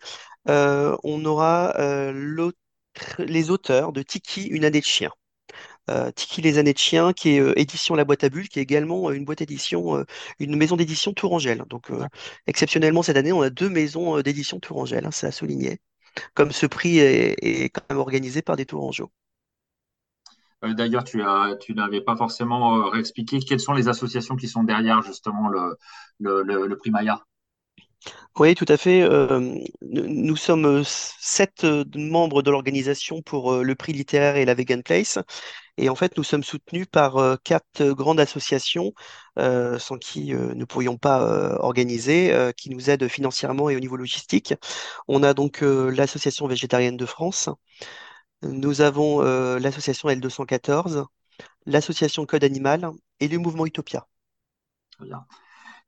euh, on aura euh, les auteurs de Tiki, une année de chien. Euh, Tiki, les années de chien, qui est édition La Boîte à Bulles, qui est également une boîte d'édition, une maison d'édition Tourangelle. Donc, exceptionnellement, cette année, on a deux maisons d'édition Tourangelle, hein, c'est à souligner. Comme ce prix est, quand même organisé par des Tourangeaux. D'ailleurs, tu, tu n'avais pas forcément réexpliqué quelles sont les associations qui sont derrière justement le, le prix Maya. Oui, tout à fait. Euh, nous sommes euh, sept euh, membres de l'organisation pour le prix littéraire et la Vegan Place. Et en fait, nous sommes soutenus par quatre grandes associations sans qui nous ne pourrions pas organiser, qui nous aident financièrement et au niveau logistique. On a donc l'Association végétarienne de France, nous avons l'association L214, l'association Code Animal et le mouvement Utopia.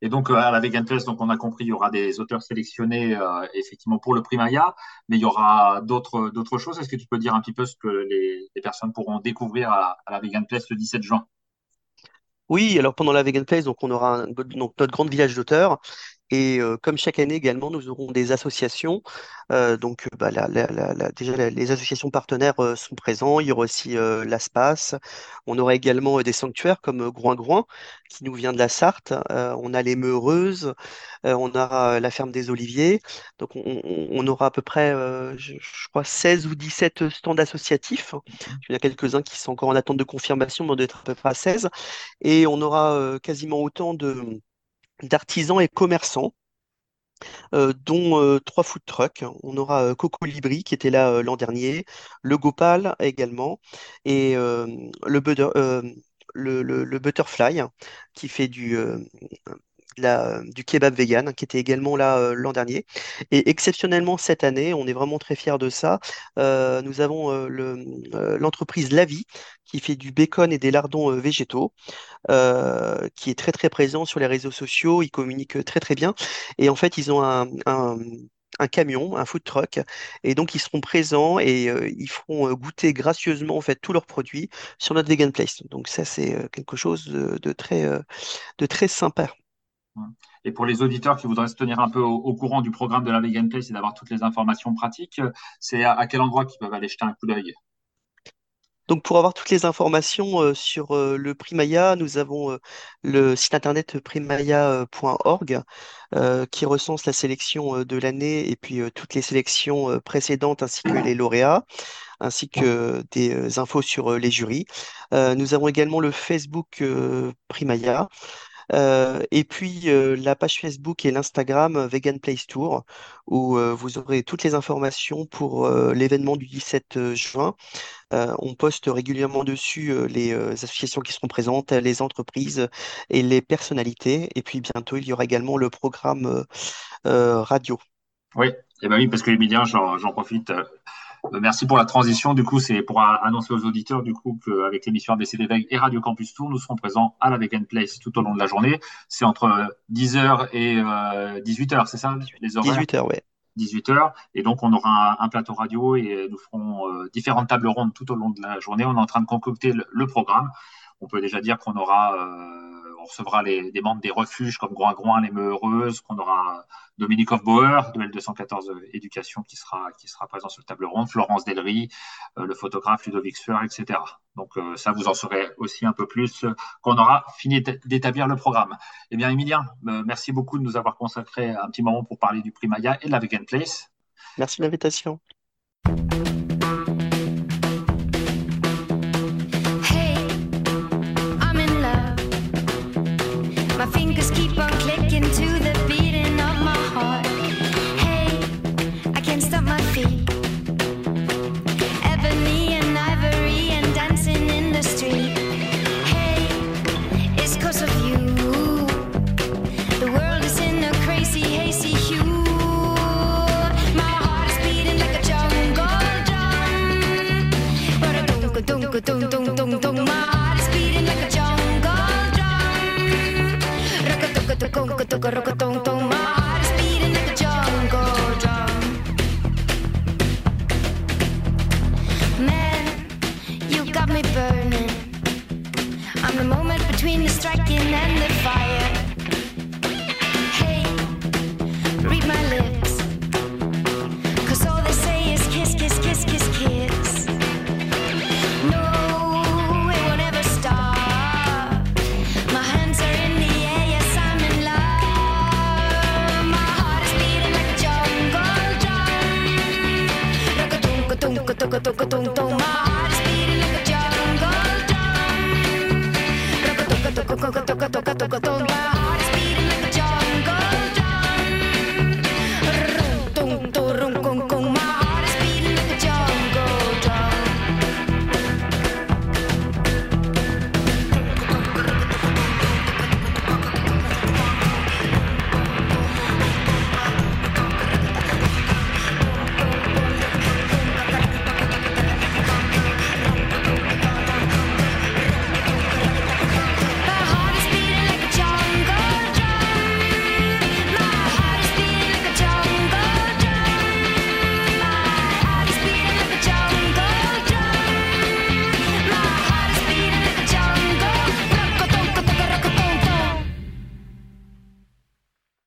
Et donc, euh, à la Vegan Fest, donc on a compris, il y aura des auteurs sélectionnés euh, effectivement pour le prix Maya, mais il y aura d'autres choses. Est-ce que tu peux dire un petit peu ce que les, personnes pourront découvrir à, la Vegan Fest le 17 juin? Oui, alors pendant la Vegan Fest, donc on aura notre grand village d'auteurs et euh, comme chaque année également, nous aurons des associations. Euh, donc, bah, déjà, les associations partenaires euh, sont présents. Il y aura aussi l'ASPAS. On aura également des sanctuaires comme Groin-Groin, qui nous vient de la Sarthe. on a les Meureuses. on aura la ferme des Oliviers. Donc, on, aura à peu près, je, crois, 16 ou 17 stands associatifs. Il y en a quelques-uns qui sont encore en attente de confirmation, mais on doit être à peu près à 16. Et on aura quasiment autant de d'artisans et commerçants, euh, dont euh, trois food trucks. On aura euh, Coco Libri qui était là l'an dernier, le Gopal également, et le, le, Butterfly qui fait du, du kebab vegan, qui était également là l'an dernier. Et exceptionnellement cette année, on est vraiment très fiers de ça. nous avons l'entreprise La Vie qui fait du bacon et des lardons végétaux. Euh, qui est très très présent sur les réseaux sociaux, ils communiquent très très bien. Et en fait, ils ont un, camion, un food truck, et donc ils seront présents et euh, ils feront euh, goûter gracieusement en fait tous leurs produits sur notre Vegan Place. Donc ça, c'est quelque chose de, très, de très sympa. Et pour les auditeurs qui voudraient se tenir un peu au, courant du programme de la Vegan Place et d'avoir toutes les informations pratiques, c'est à, quel endroit qu'ils peuvent aller jeter un coup d'œil? Donc pour avoir toutes les informations euh, sur euh, le prix Maya, nous avons euh, le site internet primaya.org qui recense la sélection de l'année et puis toutes les sélections précédentes ainsi que les lauréats ainsi que des infos sur les jurys. nous avons également le Facebook Primaya. Et puis la page Facebook et l'Instagram Vegan Place Tour, où vous aurez toutes les informations pour l'événement du 17 juin, euh, on poste régulièrement dessus euh, les euh, associations qui seront présentes, les entreprises et les personnalités. Et puis bientôt, il y aura également le programme radio. Oui, et eh ben oui, parce que Emilien, j'en profite. Merci pour la transition. Du coup, c'est pour annoncer aux auditeurs du coup qu'avec l'émission ABC et Radio Campus Tour, nous serons présents à la Vegan Place tout au long de la journée. C'est entre 10h et 18h, c'est ça les 18h, oui. 18h. Et donc, on aura un, plateau radio et nous ferons euh, différentes tables rondes tout au long de la journée. On est en train de concocter le, programme. On peut déjà dire qu'on aura, euh, on recevra les, des membres des refuges comme Groin Groin, les Meureuses, qu'on aura Dominique Hofbauer de L214 Éducation qui sera, qui sera présent sur la table ronde, Florence Delry, euh, le photographe Ludovic Sueur, etc. Donc euh, ça, vous en saurez aussi un peu plus euh, quand on aura fini d'établir le programme. Eh bien, Emilien, merci beaucoup de nous avoir consacré un petit moment pour parler du prix Maya et de la Vegan Place. Merci de l'invitation. Roco, toco, roco,